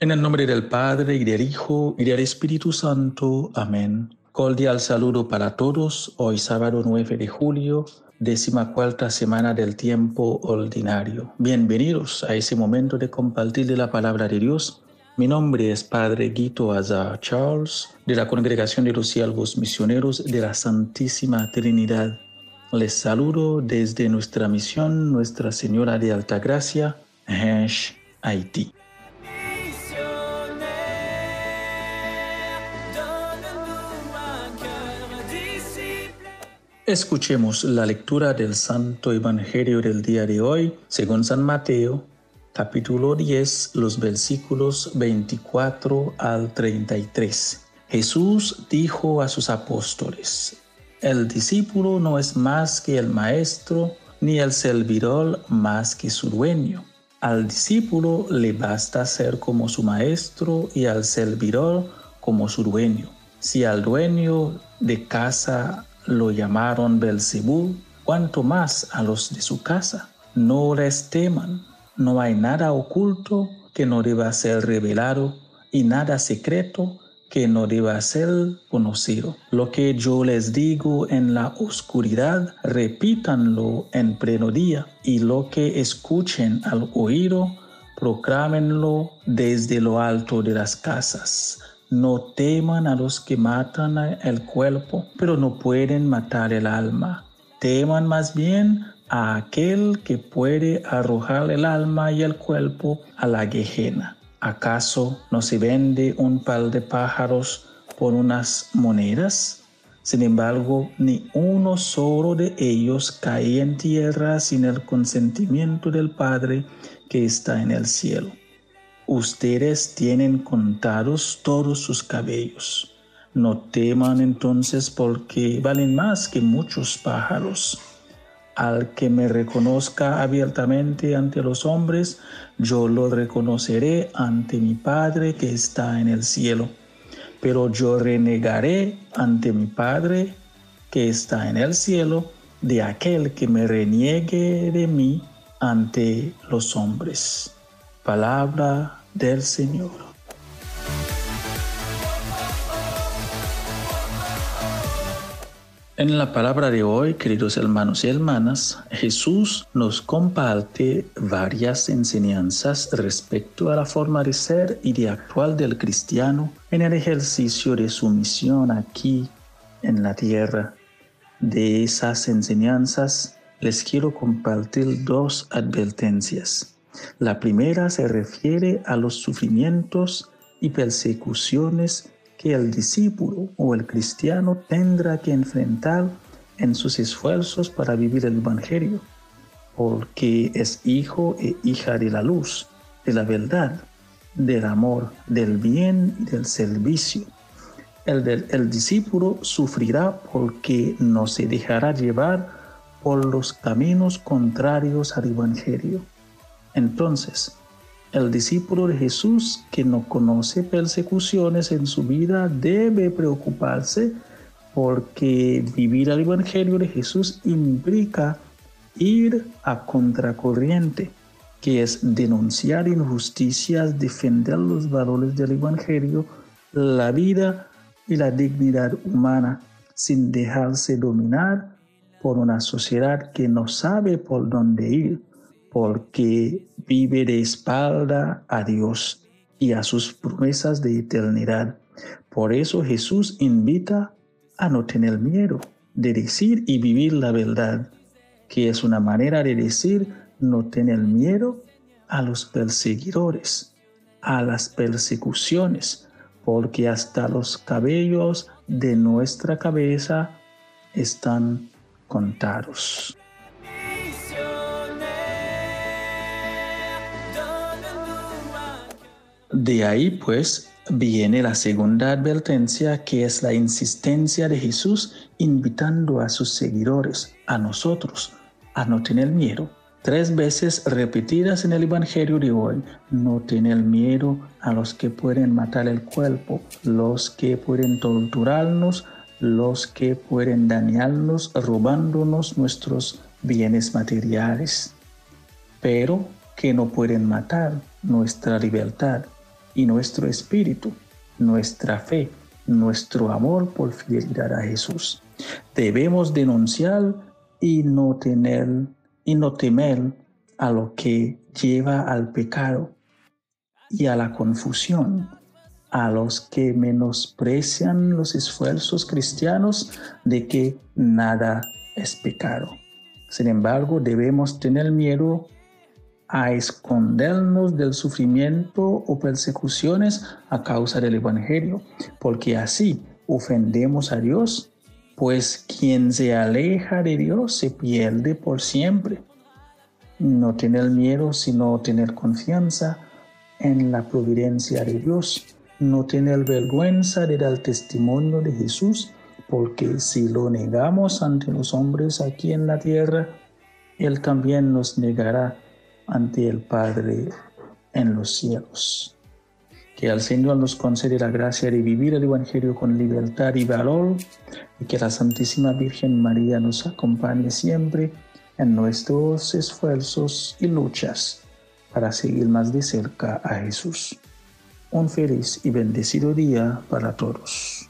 En el nombre del Padre y del Hijo y del Espíritu Santo. Amén. Cordial saludo para todos. Hoy sábado 9 de julio, décima cuarta semana del tiempo ordinario. Bienvenidos a ese momento de compartir de la palabra de Dios. Mi nombre es Padre Guito Azar Charles, de la Congregación de los Siervos Misioneros de la Santísima Trinidad. Les saludo desde nuestra misión Nuestra Señora de Altagracia, Escuchemos la lectura del Santo Evangelio del día de hoy, según San Mateo, capítulo 10, los versículos 24 al 33. Jesús dijo a sus apóstoles, el discípulo no es más que el maestro, ni el servidor más que su dueño. Al discípulo le basta ser como su maestro y al servidor como su dueño. Si al dueño de casa lo llamaron Belcebú, cuanto más a los de su casa. No les teman, no hay nada oculto que no deba ser revelado y nada secreto que no deba ser conocido. Lo que yo les digo en la oscuridad, repítanlo en pleno día, y lo que escuchen al oído, proclámenlo desde lo alto de las casas. No teman a los que matan el cuerpo, pero no pueden matar el alma. Teman más bien a aquel que puede arrojar el alma y el cuerpo a la gejena. ¿Acaso no se vende un par de pájaros por unas monedas? Sin embargo, ni uno solo de ellos cae en tierra sin el consentimiento del Padre que está en el cielo. Ustedes tienen contados todos sus cabellos. No teman entonces porque valen más que muchos pájaros. Al que me reconozca abiertamente ante los hombres, yo lo reconoceré ante mi Padre que está en el cielo. Pero yo renegaré ante mi Padre que está en el cielo de aquel que me reniegue de mí ante los hombres. Palabra del Señor. En la palabra de hoy, queridos hermanos y hermanas, Jesús nos comparte varias enseñanzas respecto a la forma de ser y de actuar del cristiano en el ejercicio de su misión aquí en la tierra. De esas enseñanzas les quiero compartir dos advertencias. La primera se refiere a los sufrimientos y persecuciones que el discípulo o el cristiano tendrá que enfrentar en sus esfuerzos para vivir el Evangelio, porque es hijo e hija de la luz, de la verdad, del amor, del bien y del servicio. El, el discípulo sufrirá porque no se dejará llevar por los caminos contrarios al Evangelio entonces, el discípulo de Jesús que no conoce persecuciones en su vida debe preocuparse porque vivir el Evangelio de Jesús implica ir a contracorriente, que es denunciar injusticias, defender los valores del Evangelio, la vida y la dignidad humana, sin dejarse dominar por una sociedad que no sabe por dónde ir porque vive de espalda a Dios y a sus promesas de eternidad. Por eso Jesús invita a no tener miedo de decir y vivir la verdad, que es una manera de decir no tener miedo a los perseguidores, a las persecuciones, porque hasta los cabellos de nuestra cabeza están contados. De ahí pues viene la segunda advertencia que es la insistencia de Jesús invitando a sus seguidores, a nosotros, a no tener miedo. Tres veces repetidas en el Evangelio de hoy, no tener miedo a los que pueden matar el cuerpo, los que pueden torturarnos, los que pueden dañarnos robándonos nuestros bienes materiales. Pero que no pueden matar nuestra libertad y nuestro espíritu, nuestra fe, nuestro amor por fidelidad a Jesús. Debemos denunciar y no tener y no temer a lo que lleva al pecado y a la confusión, a los que menosprecian los esfuerzos cristianos de que nada es pecado. Sin embargo, debemos tener miedo a escondernos del sufrimiento o persecuciones a causa del Evangelio, porque así ofendemos a Dios, pues quien se aleja de Dios se pierde por siempre. No tener miedo, sino tener confianza en la providencia de Dios. No tener vergüenza de dar testimonio de Jesús, porque si lo negamos ante los hombres aquí en la tierra, Él también nos negará ante el Padre en los cielos. Que el Señor nos concede la gracia de vivir el Evangelio con libertad y valor y que la Santísima Virgen María nos acompañe siempre en nuestros esfuerzos y luchas para seguir más de cerca a Jesús. Un feliz y bendecido día para todos.